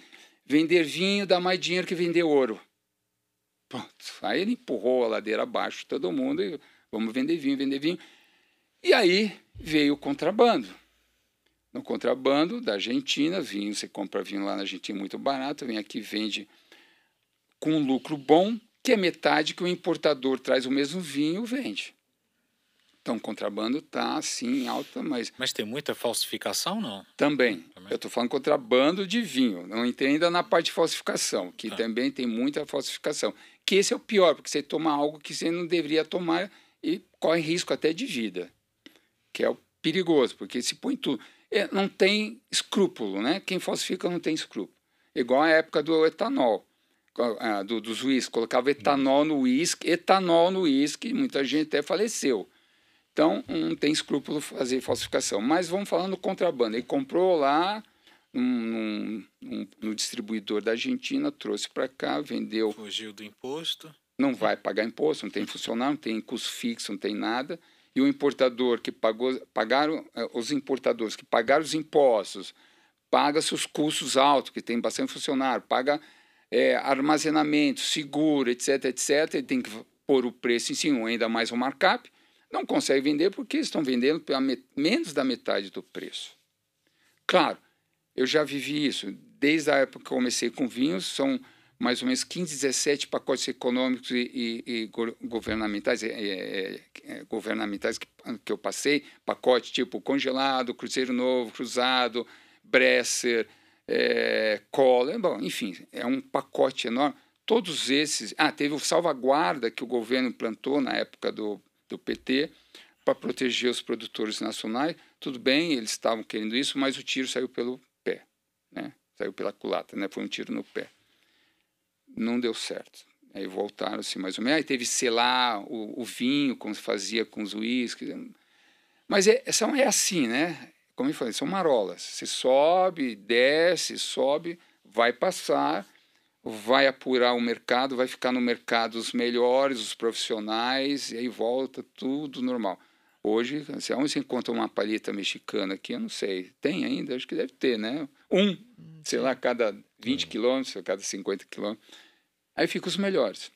vender vinho dá mais dinheiro que vender ouro. Pronto. Aí ele empurrou a ladeira abaixo todo mundo e vamos vender vinho, vender vinho. E aí veio o contrabando no contrabando da Argentina, vinho, você compra vinho lá na Argentina muito barato, vem aqui vende com um lucro bom, que é metade que o importador traz o mesmo vinho vende. Então, contrabando está assim em alta, mas. Mas tem muita falsificação, não? Também. também. Eu estou falando contrabando de vinho. Não entenda na parte de falsificação, que ah. também tem muita falsificação. Que esse é o pior, porque você toma algo que você não deveria tomar e corre risco até de vida. Que é o perigoso, porque se põe tudo. É, não tem escrúpulo, né? Quem falsifica não tem escrúpulo. Igual a época do etanol, ah, do, dos uísques, colocava etanol no uísque, etanol no uísque, muita gente até faleceu. Então, não tem escrúpulo fazer falsificação. Mas vamos falar no contrabando. Ele comprou lá um, um, no distribuidor da Argentina, trouxe para cá, vendeu. Fugiu do imposto. Não vai pagar imposto, não tem funcionário, não tem custo fixo, não tem nada e o importador que pagou, pagaram, eh, os importadores que pagaram os impostos, paga seus custos altos, que tem bastante funcionário, paga é, armazenamento, seguro, etc, etc, ele tem que pôr o preço em cima, ainda mais o markup, não consegue vender porque estão vendendo pela menos da metade do preço. Claro, eu já vivi isso, desde a época que comecei com vinhos, são mais ou menos 15, 17 pacotes econômicos e, e, e governamentais, é, é, é, governamentais que, que eu passei, pacote tipo congelado, Cruzeiro Novo, Cruzado, Bresser, é, Cola, bom, enfim, é um pacote enorme. Todos esses. Ah, teve o salvaguarda que o governo implantou na época do, do PT para proteger os produtores nacionais. Tudo bem, eles estavam querendo isso, mas o tiro saiu pelo pé, né? saiu pela culata, né? foi um tiro no pé não deu certo. Aí voltaram assim mais ou menos. Aí teve selar o, o vinho, como se fazia com os uísques. Mas é, são, é assim, né? Como eu falei, são marolas. Você sobe, desce, sobe, vai passar, vai apurar o mercado, vai ficar no mercado os melhores, os profissionais, e aí volta tudo normal. Hoje, assim, onde você encontra uma palheta mexicana aqui, eu não sei. Tem ainda? Acho que deve ter, né? Um, sei lá, cada 20 quilômetros, cada 50 quilômetros. Aí ficam os melhores.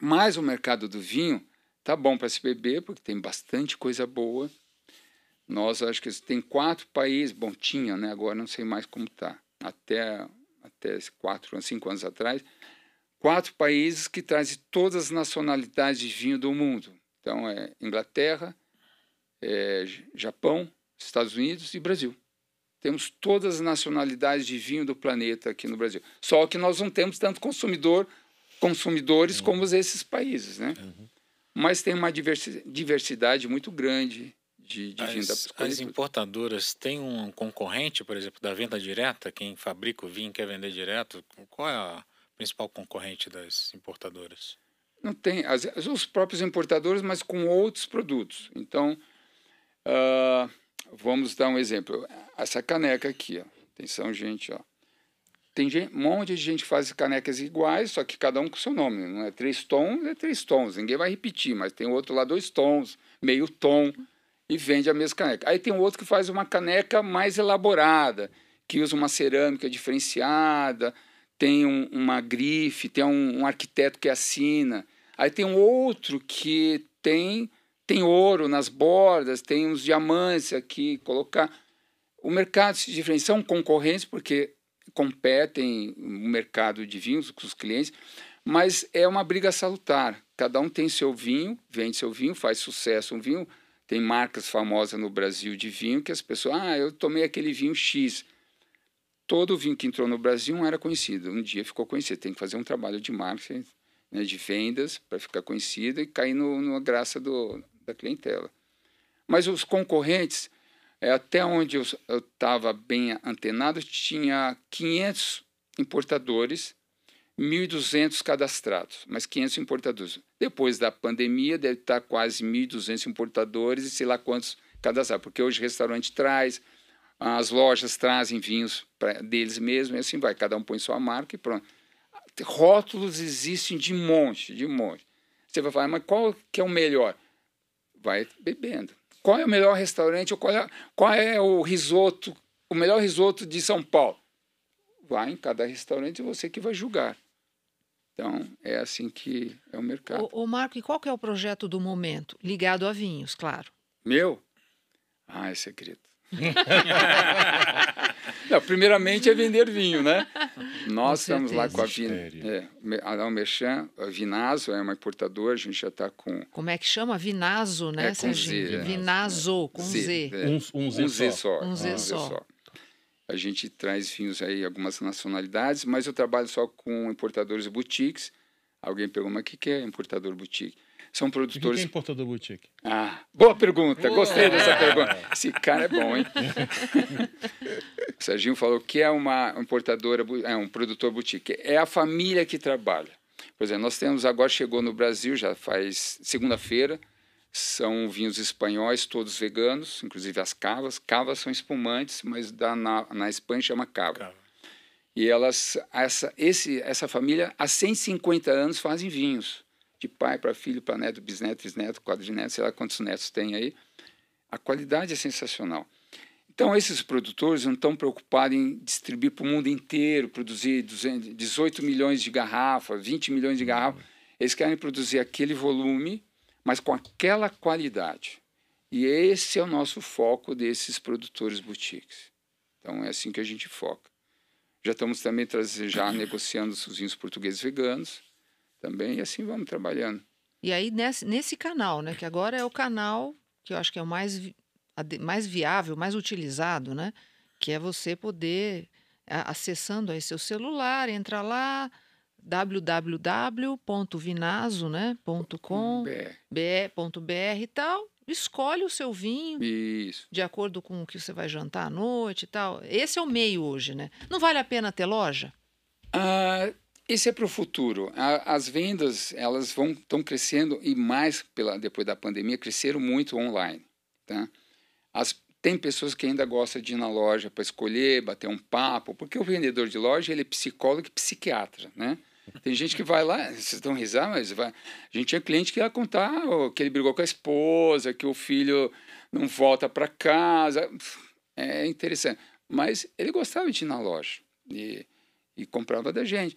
Mas o mercado do vinho tá bom para se beber, porque tem bastante coisa boa. Nós acho que tem quatro países, bom, tinha, né? Agora não sei mais como tá. Até até quatro, cinco anos atrás, quatro países que trazem todas as nacionalidades de vinho do mundo. Então é Inglaterra, é, Japão, Estados Unidos e Brasil. Temos todas as nacionalidades de vinho do planeta aqui no Brasil. Só que nós não temos tanto consumidor, consumidores uhum. como esses países, né? Uhum. Mas tem uma diversidade muito grande de, de as, vinho da As importadoras têm um concorrente, por exemplo, da venda direta? Quem fabrica o vinho quer vender direto? Qual é a principal concorrente das importadoras? Não tem. As, os próprios importadores, mas com outros produtos. Então, Uh, vamos dar um exemplo. Essa caneca aqui, ó. atenção, gente, ó. Tem gente, um monte de gente que faz canecas iguais, só que cada um com seu nome. Não é três tons, é três tons. Ninguém vai repetir, mas tem outro lá dois tons, meio tom, e vende a mesma caneca. Aí tem outro que faz uma caneca mais elaborada, que usa uma cerâmica diferenciada, tem um, uma grife, tem um, um arquiteto que assina. Aí tem um outro que tem tem ouro nas bordas, tem uns diamantes aqui, colocar. O mercado se diferencia, são concorrentes porque competem no mercado de vinhos com os clientes, mas é uma briga salutar. Cada um tem seu vinho, vende seu vinho, faz sucesso um vinho. Tem marcas famosas no Brasil de vinho que as pessoas, ah, eu tomei aquele vinho X. Todo vinho que entrou no Brasil não era conhecido. Um dia ficou conhecido. Tem que fazer um trabalho de marketing, né, de vendas, para ficar conhecido e cair no, na graça do, da clientela. Mas os concorrentes, é, até onde eu estava bem antenado, tinha 500 importadores, 1.200 cadastrados, mas 500 importadores. Depois da pandemia, deve estar quase 1.200 importadores e sei lá quantos cadastrados, porque hoje o restaurante traz, as lojas trazem vinhos deles mesmos, e assim vai, cada um põe sua marca e pronto. Rótulos existem de monte, de monte. Você vai falar, mas qual que é o melhor? vai bebendo. Qual é o melhor restaurante ou qual é, qual é o risoto, o melhor risoto de São Paulo? Vai em cada restaurante e você que vai julgar. Então, é assim que é o mercado. O, o Marco, e qual que é o projeto do momento? Ligado a vinhos, claro. Meu? Ah, é segredo. [laughs] Não, primeiramente é vender vinho, né? Nós estamos lá com a Vin, é, a Merchan, a Vinazo é uma importadora, a gente já está com. Como é que chama? Vinazo, né, é, com Z, é. Vinazo, com Z. Z. É. Um, um, Z, um Z só. Um Z, um Z só. só. A gente traz vinhos aí, algumas nacionalidades, mas eu trabalho só com importadores boutiques. Alguém perguntou, mas o que é importador boutique? são produtores. O que é importador boutique? Ah, boa pergunta, gostei dessa pergunta. Esse cara é bom, hein? o [laughs] Serginho falou que é uma importadora, é um produtor boutique. É a família que trabalha. Por exemplo, nós temos agora, chegou no Brasil, já faz segunda-feira, são vinhos espanhóis, todos veganos, inclusive as cavas. Cavas são espumantes, mas da, na, na Espanha chama cava. cava. E elas, essa, esse, essa família, há 150 anos fazem vinhos de pai para filho, para neto, bisneto, bisneto, quadrineto, sei lá quantos netos tem aí. A qualidade é sensacional. Então, esses produtores não estão preocupados em distribuir para o mundo inteiro, produzir 200, 18 milhões de garrafas, 20 milhões de garrafas. Eles querem produzir aquele volume, mas com aquela qualidade. E esse é o nosso foco desses produtores boutiques. Então, é assim que a gente foca. Já estamos também já [coughs] negociando os vinhos portugueses veganos também, e assim vamos trabalhando. E aí, nesse, nesse canal, né, que agora é o canal que eu acho que é o mais, mais viável, mais utilizado, né, que é você poder, acessando aí seu celular, entra lá, www.vinazo.com.br né, e tal, escolhe o seu vinho Isso. de acordo com o que você vai jantar à noite e tal. Esse é o meio hoje, né? Não vale a pena ter loja? Ah, Esse é para o futuro. A, as vendas elas vão estão crescendo e mais pela depois da pandemia cresceram muito online, tá? As, tem pessoas que ainda gostam de ir na loja para escolher, bater um papo, porque o vendedor de loja ele é psicólogo e psiquiatra, né? Tem gente que vai lá, vocês estão risando, mas vai. A gente tinha cliente que ia contar que ele brigou com a esposa, que o filho não volta para casa. É interessante. Mas ele gostava de ir na loja e, e comprava da gente.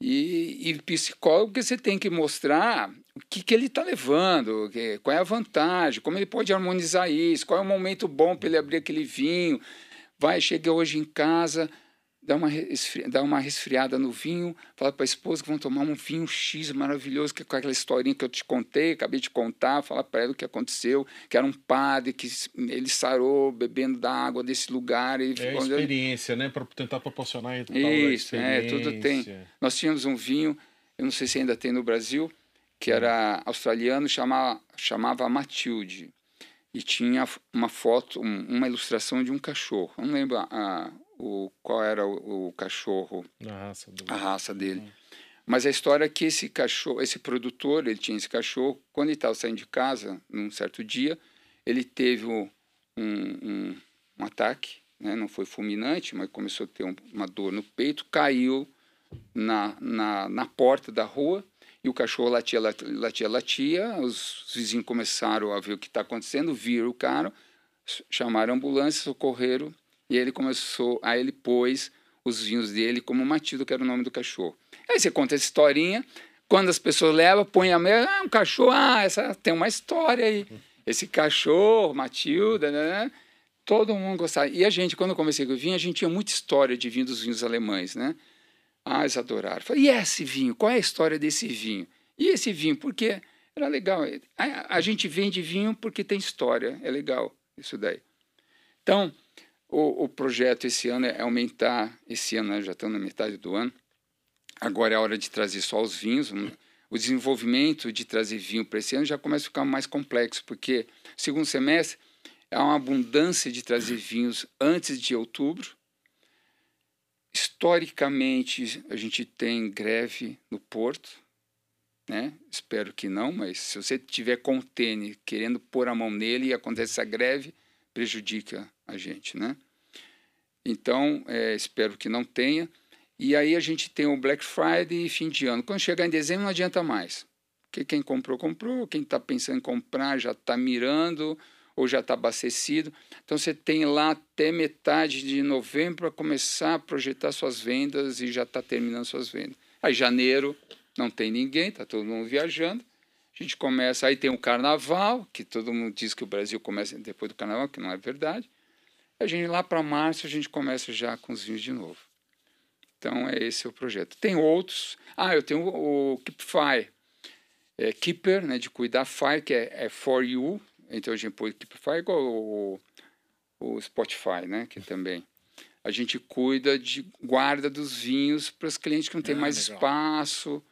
E, e psicólogo, que você tem que mostrar o que, que ele está levando, que, qual é a vantagem, como ele pode harmonizar isso, qual é o momento bom para ele abrir aquele vinho. Vai, chega hoje em casa, dá uma, dá uma resfriada no vinho, fala para a esposa que vão tomar um vinho X maravilhoso, que é com aquela historinha que eu te contei, acabei de contar, fala para ela o que aconteceu, que era um padre que ele sarou bebendo da água desse lugar. E é experiência, né? Para tentar proporcionar Isso, é, tudo tem. Nós tínhamos um vinho, eu não sei se ainda tem no Brasil, que era australiano, chamava, chamava Matilde. E tinha uma foto, uma ilustração de um cachorro. Eu não lembro a, o, qual era o, o cachorro, a raça, do... a raça dele. Hum. Mas a história é que esse cachorro, esse produtor, ele tinha esse cachorro, quando ele estava saindo de casa, num certo dia, ele teve um, um, um ataque, né? não foi fulminante, mas começou a ter um, uma dor no peito, caiu na, na, na porta da rua e o cachorro latia, latia, latia, latia os vizinhos começaram a ver o que está acontecendo, viram o cara, chamaram a ambulância, socorreram e ele começou, aí ele pôs os vinhos dele como Matilda, que era o nome do cachorro. Aí você conta essa historinha, quando as pessoas levam, põe a mesa, ah, um cachorro, ah, essa tem uma história aí. Esse cachorro, Matilda, né? Todo mundo gostava. E a gente, quando eu comecei com o vinho, a gente tinha muita história de vinho dos vinhos alemães, né? Ah, eles adoraram. Falei, e esse vinho? Qual é a história desse vinho? E esse vinho? Porque era legal. A, a gente vende vinho porque tem história. É legal isso daí. Então, o, o projeto esse ano é aumentar, esse ano né, já estamos na metade do ano, agora é a hora de trazer só os vinhos. O desenvolvimento de trazer vinho para esse ano já começa a ficar mais complexo, porque segundo semestre há uma abundância de trazer vinhos antes de outubro. Historicamente, a gente tem greve no porto, né? Espero que não, mas se você tiver contêiner querendo pôr a mão nele e acontece a greve, prejudica a gente, né? Então, é, espero que não tenha. E aí a gente tem o Black Friday e fim de ano. Quando chegar em dezembro não adianta mais. Porque quem comprou, comprou. Quem está pensando em comprar já está mirando ou já está abastecido. Então você tem lá até metade de novembro para começar a projetar suas vendas e já está terminando suas vendas. Aí janeiro não tem ninguém, está todo mundo viajando. A gente começa, aí tem o carnaval, que todo mundo diz que o Brasil começa depois do carnaval, que não é verdade. A gente lá para março a gente começa já com os vinhos de novo. Então é esse o projeto. Tem outros. Ah, eu tenho o, o Keepfy. É, Keeper, né, de cuidar, Fire, que é, é for you. Então a gente põe Keepfy igual o, o Spotify, né, que também. A gente cuida de guarda dos vinhos para os clientes que não têm ah, mais legal. espaço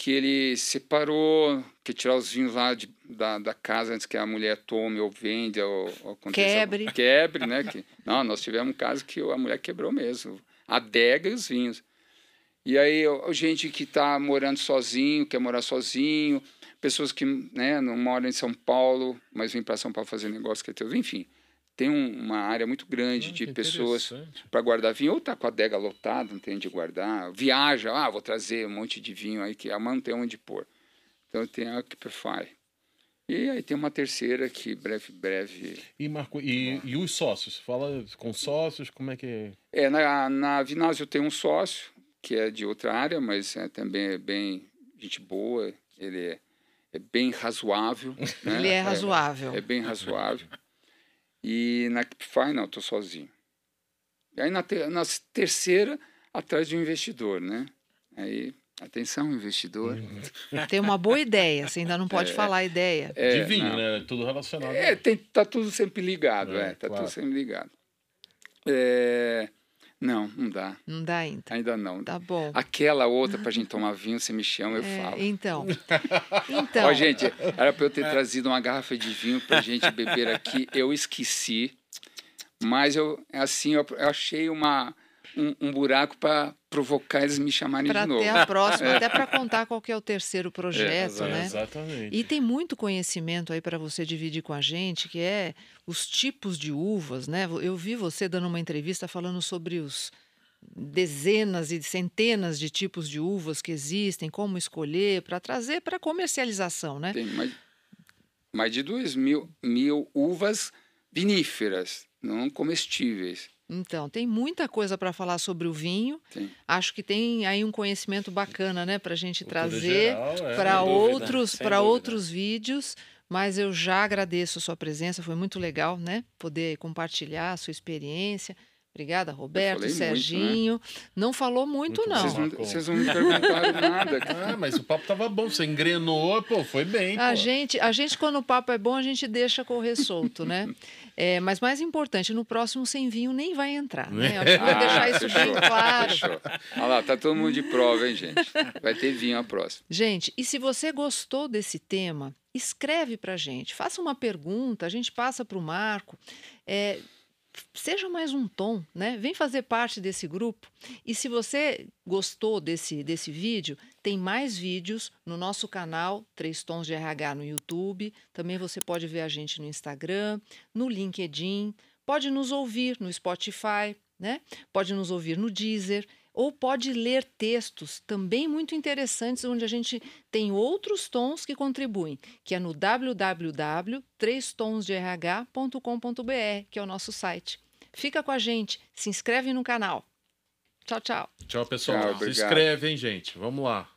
que ele separou, que tirar os vinhos lá de, da, da casa antes que a mulher tome ou venda ou, ou quebre. Quebre, né? que, não, nós tivemos um caso que a mulher quebrou mesmo, a adega e os vinhos. E aí, gente que está morando sozinho, quer morar sozinho, pessoas que né, não moram em São Paulo, mas vêm para São Paulo fazer negócio, que é teu, enfim tem um, uma área muito grande ah, de pessoas para guardar vinho, ou está com a adega lotada, não tem onde guardar, viaja, ah, vou trazer um monte de vinho aí que a mão não tem onde pôr. Então tem a Keepify. E aí tem uma terceira que breve, breve. E, Marco, e, e os sócios? Fala com sócios, como é que é? É, na, na Vinásio eu tenho um sócio, que é de outra área, mas é, também é bem gente boa, ele é, é bem razoável. [laughs] Né? Ele é razoável. É, é bem razoável. E na Keepify, não, estou sozinho. E aí na, te, na terceira, atrás de um investidor, né? Aí, atenção, investidor. Tem uma boa ideia, você ainda não pode é, falar a ideia. É, de vinho, não. né? Tudo relacionado. É, tem, tá tudo sempre ligado, é, é tá claro. tudo sempre ligado. É, não, não dá. Não dá ainda. Ainda não. Tá bom. Aquela outra pra gente tomar vinho, você me chama, eu é, falo. Então. [laughs] então. Ó, gente, era pra eu ter trazido uma garrafa de vinho pra gente beber aqui. Eu esqueci. Mas eu, assim, eu, eu achei uma, um, um buraco para provocar eles me chamarem Para de novo. ter a próxima, [laughs] até para contar qual que é o terceiro projeto, É, né? Exatamente. E tem muito conhecimento aí para você dividir com a gente, que é os tipos de uvas, né? Eu vi você dando uma entrevista falando sobre os dezenas e centenas de tipos de uvas que existem, como escolher para trazer para comercialização, né? Tem mais, mais de duas mil, mil uvas viníferas, não comestíveis. Então, tem muita coisa para falar sobre o vinho. Tem. Acho que tem aí um conhecimento bacana, né, para a gente Cultura trazer é. para outros para outros vídeos. Mas eu já agradeço a sua presença, foi muito legal, né? Poder compartilhar a sua experiência. Obrigada, Roberto, falei muito, né? Serginho. Não falou muito, Muito não. Vocês não, vocês não me [laughs] perguntaram nada. Ah, mas o papo tava bom. Você engrenou, pô, foi bem. A pô. gente, a gente, quando o papo é bom, a gente deixa correr solto, né? [laughs] É, mas mais importante, no próximo sem vinho nem vai entrar, né? Acho que vou deixar isso bem fechou, claro. fechou. Olha lá, tá todo mundo de prova, hein, gente? Vai ter vinho a próxima. Gente, e se você gostou desse tema, escreve para gente, faça uma pergunta, a gente passa para o Marco. É, seja mais um tom, né? Vem fazer parte desse grupo. E se você gostou desse, desse vídeo, tem mais vídeos no nosso canal Três Tons de RH no YouTube. Também você pode ver a gente no Instagram, no LinkedIn, pode nos ouvir no Spotify, né? Pode nos ouvir no Deezer ou pode ler textos também muito interessantes, onde a gente tem outros tons que contribuem, que é no www.trêstonsderh.com.br, que é o nosso site. Fica com a gente, se inscreve no canal. Tchau, tchau. Tchau, pessoal. Tchau, Se inscreve, hein, gente. Vamos lá.